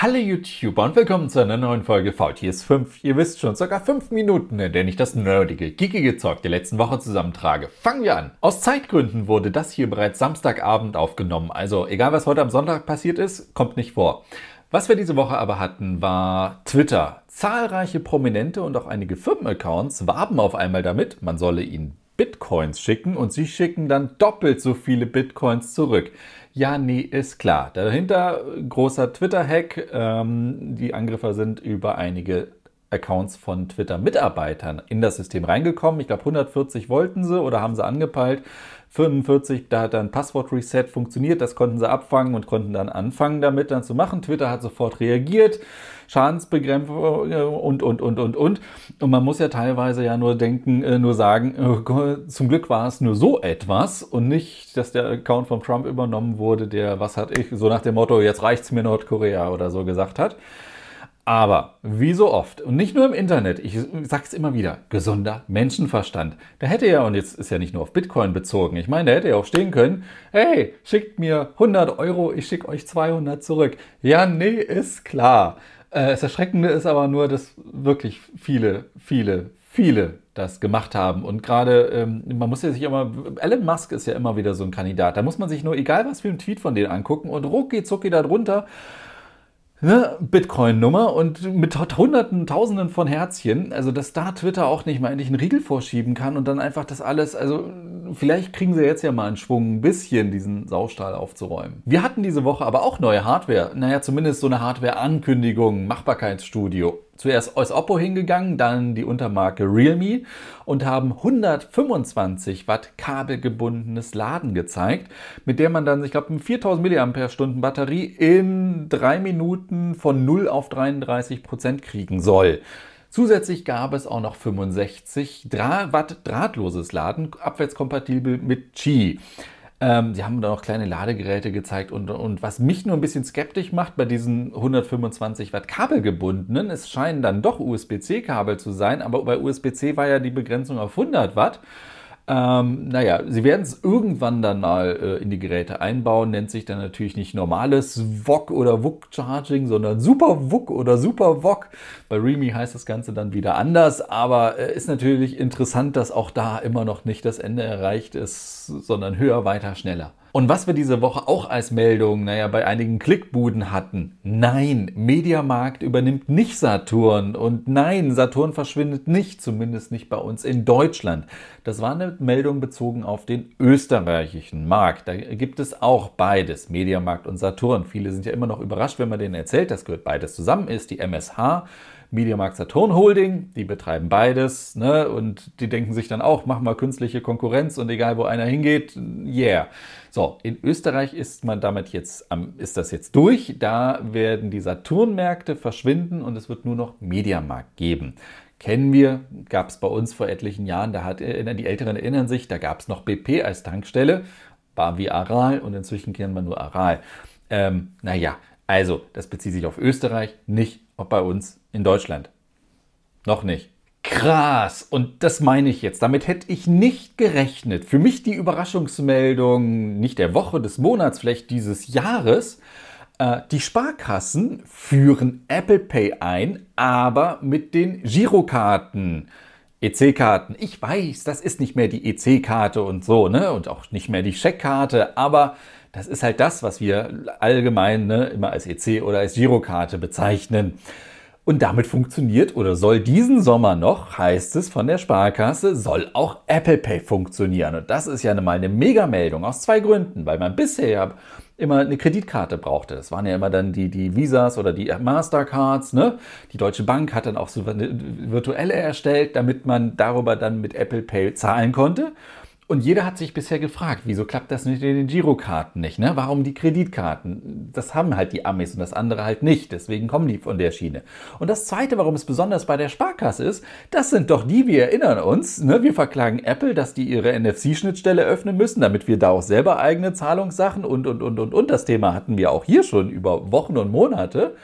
Hallo YouTuber und willkommen zu einer neuen Folge VTS 5. Ihr wisst schon, circa 5 Minuten, in denen ich das nerdige, geekige Zeug der letzten Woche zusammentrage. Fangen wir an. Aus Zeitgründen wurde das hier bereits Samstagabend aufgenommen, also egal was heute am Sonntag passiert ist, kommt nicht vor. Was wir diese Woche aber hatten, war Twitter. Zahlreiche Prominente und auch einige Firmenaccounts warben auf einmal damit, man solle ihnen Bitcoins schicken und sie schicken dann doppelt so viele Bitcoins zurück. Ja, nee, ist klar. Dahinter großer Twitter-Hack. Ähm, die Angriffer sind über einige Accounts von Twitter-Mitarbeitern in das System reingekommen. Ich glaube, 140 wollten sie oder haben sie angepeilt. 45, da hat dann Passwort-Reset funktioniert, das konnten sie abfangen und konnten dann anfangen damit dann zu machen. Twitter hat sofort reagiert, Schadensbegrenzung äh, und, und, und, und, und. Und man muss ja teilweise ja nur denken, äh, nur sagen, oh zum Glück war es nur so etwas und nicht, dass der Account von Trump übernommen wurde, der, was hat ich, so nach dem Motto, jetzt reicht's mir Nordkorea oder so gesagt hat. Aber wie so oft, und nicht nur im Internet, ich sag's immer wieder, gesunder Menschenverstand. Da hätte ja, und jetzt ist ja nicht nur auf Bitcoin bezogen, ich meine, da hätte ja auch stehen können, hey, schickt mir 100 Euro, ich schicke euch 200 zurück. Ja, nee, ist klar. Äh, das Erschreckende ist aber nur, dass wirklich viele, viele, viele das gemacht haben. Und gerade, ähm, man muss ja sich immer, Elon Musk ist ja immer wieder so ein Kandidat. Da muss man sich nur, egal was für ein Tweet von denen angucken und rucki zucki da drunter ne, Bitcoin-Nummer und mit Hunderten, Tausenden von Herzchen, also dass da Twitter auch nicht mal endlich einen Riegel vorschieben kann und dann einfach das alles, also vielleicht kriegen sie jetzt ja mal einen Schwung, ein bisschen diesen Saustall aufzuräumen. Wir hatten diese Woche aber auch neue Hardware, naja, zumindest so eine Hardware-Ankündigung, Machbarkeitsstudio zuerst aus Oppo hingegangen, dann die Untermarke Realme und haben 125 Watt kabelgebundenes Laden gezeigt, mit der man dann, ich glaube, eine 4000 mAh Batterie in drei Minuten von 0 auf 33 Prozent kriegen soll. Zusätzlich gab es auch noch 65 Watt drahtloses Laden, abwärtskompatibel mit Qi. Ähm, sie haben da noch kleine Ladegeräte gezeigt und, und was mich nur ein bisschen skeptisch macht bei diesen 125 Watt kabelgebundenen, es scheinen dann doch USB-C-Kabel zu sein, aber bei USB-C war ja die Begrenzung auf 100 Watt. Ähm, naja, sie werden es irgendwann dann mal äh, in die Geräte einbauen, nennt sich dann natürlich nicht normales VOG oder VOG Charging, sondern Super VOG oder Super VOG. Bei Remy heißt das Ganze dann wieder anders, aber äh, ist natürlich interessant, dass auch da immer noch nicht das Ende erreicht ist, sondern höher, weiter, schneller. Und was wir diese Woche auch als Meldung, naja, bei einigen Klickbuden hatten. Nein, Mediamarkt übernimmt nicht Saturn. Und nein, Saturn verschwindet nicht, zumindest nicht bei uns in Deutschland. Das war eine Meldung bezogen auf den österreichischen Markt. Da gibt es auch beides, Mediamarkt und Saturn. Viele sind ja immer noch überrascht, wenn man denen erzählt, das gehört beides zusammen ist. Die MSH Mediamarkt Saturn Holding, die betreiben beides, ne? Und die denken sich dann auch, mach mal künstliche Konkurrenz und egal wo einer hingeht, yeah. So, in Österreich ist man damit jetzt, ist das jetzt durch. Da werden die Saturn-Märkte verschwinden und es wird nur noch Mediamarkt geben. Kennen wir, gab es bei uns vor etlichen Jahren, da hat, die Älteren erinnern sich, da gab es noch BP als Tankstelle, war wie Aral und inzwischen kennt man nur Aral. Ähm, naja, also das bezieht sich auf Österreich, nicht bei uns in Deutschland. Noch nicht. Krass. Und das meine ich jetzt. Damit hätte ich nicht gerechnet. Für mich die Überraschungsmeldung nicht der Woche, des Monats, vielleicht dieses Jahres. Äh, die Sparkassen führen Apple Pay ein, aber mit den Girokarten. EC-Karten. Ich weiß, das ist nicht mehr die EC-Karte und so, ne? Und auch nicht mehr die Scheckkarte, aber das ist halt das, was wir allgemein ne, immer als EC oder als Girokarte bezeichnen. Und damit funktioniert oder soll diesen Sommer noch, heißt es von der Sparkasse, soll auch Apple Pay funktionieren. Und das ist ja mal eine Megameldung aus zwei Gründen, weil man bisher immer eine Kreditkarte brauchte. Das waren ja immer dann die, die Visas oder die Mastercards. Ne? Die Deutsche Bank hat dann auch so eine virtuelle erstellt, damit man darüber dann mit Apple Pay zahlen konnte. Und jeder hat sich bisher gefragt, wieso klappt das nicht in den Girokarten nicht? Ne? Warum die Kreditkarten? Das haben halt die Amis und das andere halt nicht. Deswegen kommen die von der Schiene. Und das Zweite, warum es besonders bei der Sparkasse ist, das sind doch die, wir erinnern uns, ne? wir verklagen Apple, dass die ihre NFC-Schnittstelle öffnen müssen, damit wir da auch selber eigene Zahlungssachen und, und, und, und, und. Das Thema hatten wir auch hier schon über Wochen und Monate.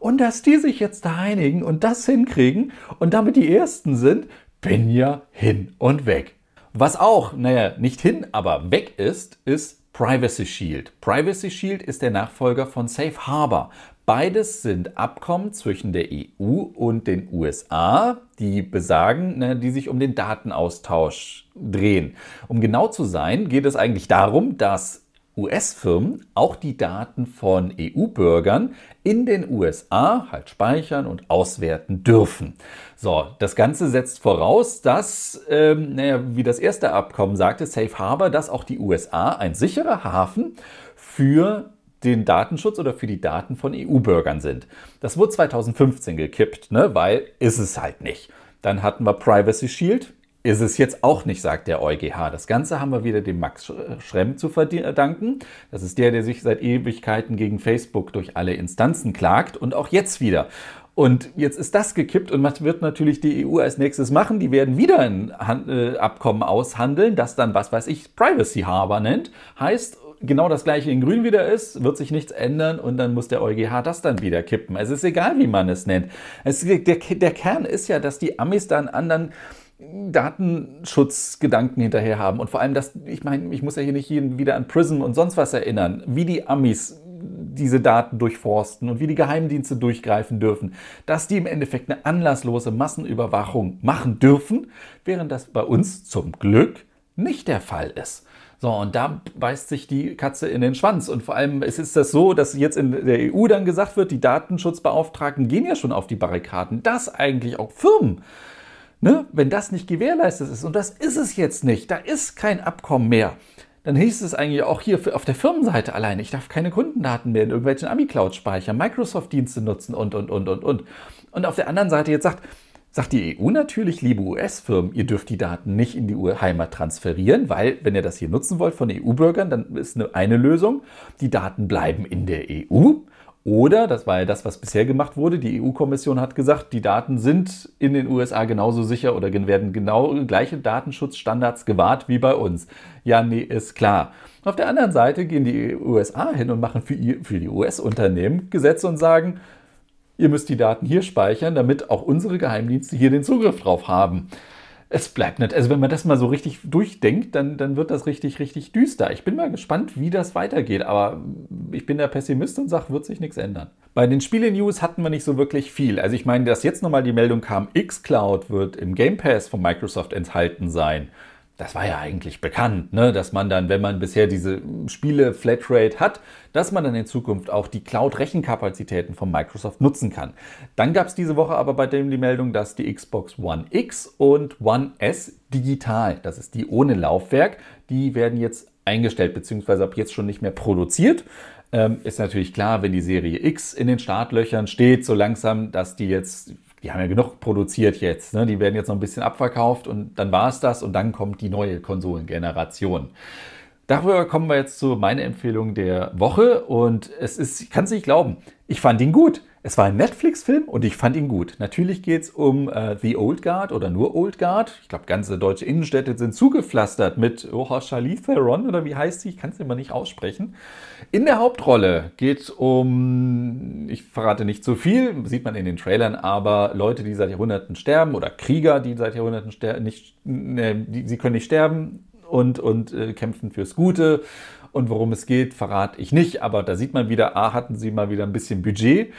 Und dass die sich jetzt da einigen und das hinkriegen und damit die Ersten sind, bin ja hin und weg. Was auch, naja, nicht hin, aber weg ist, ist Privacy Shield. Privacy Shield ist der Nachfolger von Safe Harbor. Beides sind Abkommen zwischen der EU und den USA, die besagen, ne, die sich um den Datenaustausch drehen. Um genau zu sein, geht es eigentlich darum, dass US-Firmen auch die Daten von EU-Bürgern in den USA halt speichern und auswerten dürfen. So, das Ganze setzt voraus, dass, ähm, naja, wie das erste Abkommen sagte, Safe Harbor, dass auch die USA ein sicherer Hafen für den Datenschutz oder für die Daten von EU-Bürgern sind. Das wurde 2015 gekippt, ne, weil ist es halt nicht. Dann hatten wir Privacy Shield, ist es jetzt auch nicht, sagt der EuGH. Das Ganze haben wir wieder dem Max Schremm zu verdanken. Das ist der, der sich seit Ewigkeiten gegen Facebook durch alle Instanzen klagt und auch jetzt wieder. Und jetzt ist das gekippt und was wird natürlich die EU als nächstes machen? Die werden wieder ein äh, Abkommen aushandeln, das dann, was weiß ich, Privacy Harbor nennt. Heißt, genau das gleiche in Grün wieder ist, wird sich nichts ändern und dann muss der EuGH das dann wieder kippen. Es ist egal, wie man es nennt. Es, der, der Kern ist ja, dass die Amis dann anderen Datenschutzgedanken hinterher haben. Und vor allem, dass, ich meine, ich muss ja hier nicht jeden wieder an Prism und sonst was erinnern, wie die Amis diese Daten durchforsten und wie die Geheimdienste durchgreifen dürfen, dass die im Endeffekt eine anlasslose Massenüberwachung machen dürfen, während das bei uns zum Glück nicht der Fall ist. So, und da beißt sich die Katze in den Schwanz. Und vor allem es ist das so, dass jetzt in der EU dann gesagt wird, die Datenschutzbeauftragten gehen ja schon auf die Barrikaden, dass eigentlich auch Firmen Ne? Wenn das nicht gewährleistet ist, und das ist es jetzt nicht, da ist kein Abkommen mehr, dann hieß es eigentlich auch hier auf der Firmenseite alleine, ich darf keine Kundendaten mehr in irgendwelchen Ami-Cloud speichern, Microsoft-Dienste nutzen und, und, und, und, und. Und auf der anderen Seite jetzt sagt, sagt die EU natürlich, liebe US-Firmen, ihr dürft die Daten nicht in die Heimat transferieren, weil wenn ihr das hier nutzen wollt von EU-Bürgern, dann ist eine, eine Lösung, die Daten bleiben in der EU. Oder, das war ja das, was bisher gemacht wurde, die EU-Kommission hat gesagt, die Daten sind in den USA genauso sicher oder werden genau gleiche Datenschutzstandards gewahrt wie bei uns. Ja, nee, ist klar. Auf der anderen Seite gehen die USA hin und machen für, für die US-Unternehmen Gesetze und sagen, ihr müsst die Daten hier speichern, damit auch unsere Geheimdienste hier den Zugriff drauf haben es bleibt nicht. Also wenn man das mal so richtig durchdenkt, dann, dann wird das richtig, richtig düster. Ich bin mal gespannt, wie das weitergeht, aber ich bin der Pessimist und sage, wird sich nichts ändern. Bei den Spiele-News hatten wir nicht so wirklich viel. Also ich meine, dass jetzt nochmal die Meldung kam, xCloud wird im Game Pass von Microsoft enthalten sein das war ja eigentlich bekannt, ne? dass man dann, wenn man bisher diese Spiele Flatrate hat, dass man dann in Zukunft auch die Cloud-Rechenkapazitäten von Microsoft nutzen kann. Dann gab es diese Woche aber bei dem die Meldung, dass die Xbox One X und One S digital, das ist die ohne Laufwerk, die werden jetzt eingestellt, beziehungsweise ab jetzt schon nicht mehr produziert. Ähm, ist natürlich klar, wenn die Serie X in den Startlöchern steht, so langsam, dass die jetzt die haben ja genug produziert jetzt. Ne? Die werden jetzt noch ein bisschen abverkauft und dann war es das und dann kommt die neue Konsolengeneration. Darüber kommen wir jetzt zu meiner Empfehlung der Woche und es ist, ich kann es nicht glauben, ich fand ihn gut. Es war ein Netflix-Film und ich fand ihn gut. Natürlich geht es um äh, The Old Guard oder nur Old Guard. Ich glaube, ganze deutsche Innenstädte sind zugepflastert mit oh, Charlize Theron oder wie heißt sie? Ich kann es immer nicht aussprechen. In der Hauptrolle geht es um, ich verrate nicht zu viel, sieht man in den Trailern, aber Leute, die seit Jahrhunderten sterben oder Krieger, die seit Jahrhunderten sterben, nicht, ne, sie können nicht sterben und, und äh, kämpfen fürs Gute. Und worum es geht, verrate ich nicht, aber da sieht man wieder, A, hatten sie mal wieder ein bisschen Budget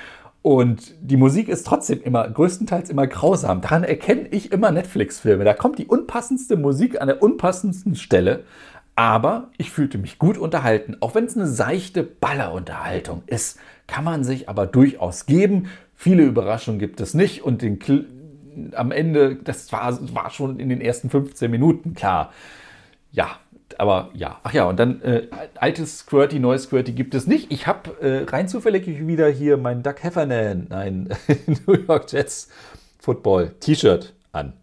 und die Musik ist trotzdem immer, größtenteils immer grausam. Daran erkenne ich immer Netflix-Filme. Da kommt die unpassendste Musik an der unpassendsten Stelle. Aber ich fühlte mich gut unterhalten. Auch wenn es eine seichte Ballerunterhaltung ist, kann man sich aber durchaus geben. Viele Überraschungen gibt es nicht. Und den, am Ende, das war, war schon in den ersten 15 Minuten klar. Ja, aber ja, ach ja, und dann äh, altes Squirty, neues Squirty gibt es nicht. Ich habe äh, rein zufällig wieder hier mein Doug Heffernan, ein New York Jets Football T-Shirt an.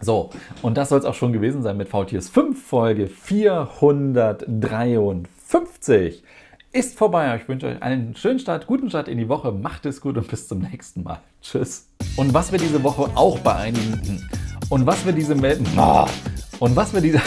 So, und das soll es auch schon gewesen sein mit VTS 5, Folge 453. Ist vorbei. Ich wünsche euch einen schönen Start, guten Start in die Woche. Macht es gut und bis zum nächsten Mal. Tschüss. Und was wir diese Woche auch bei einigen. Und was wir diese. Oh, und was wir diese.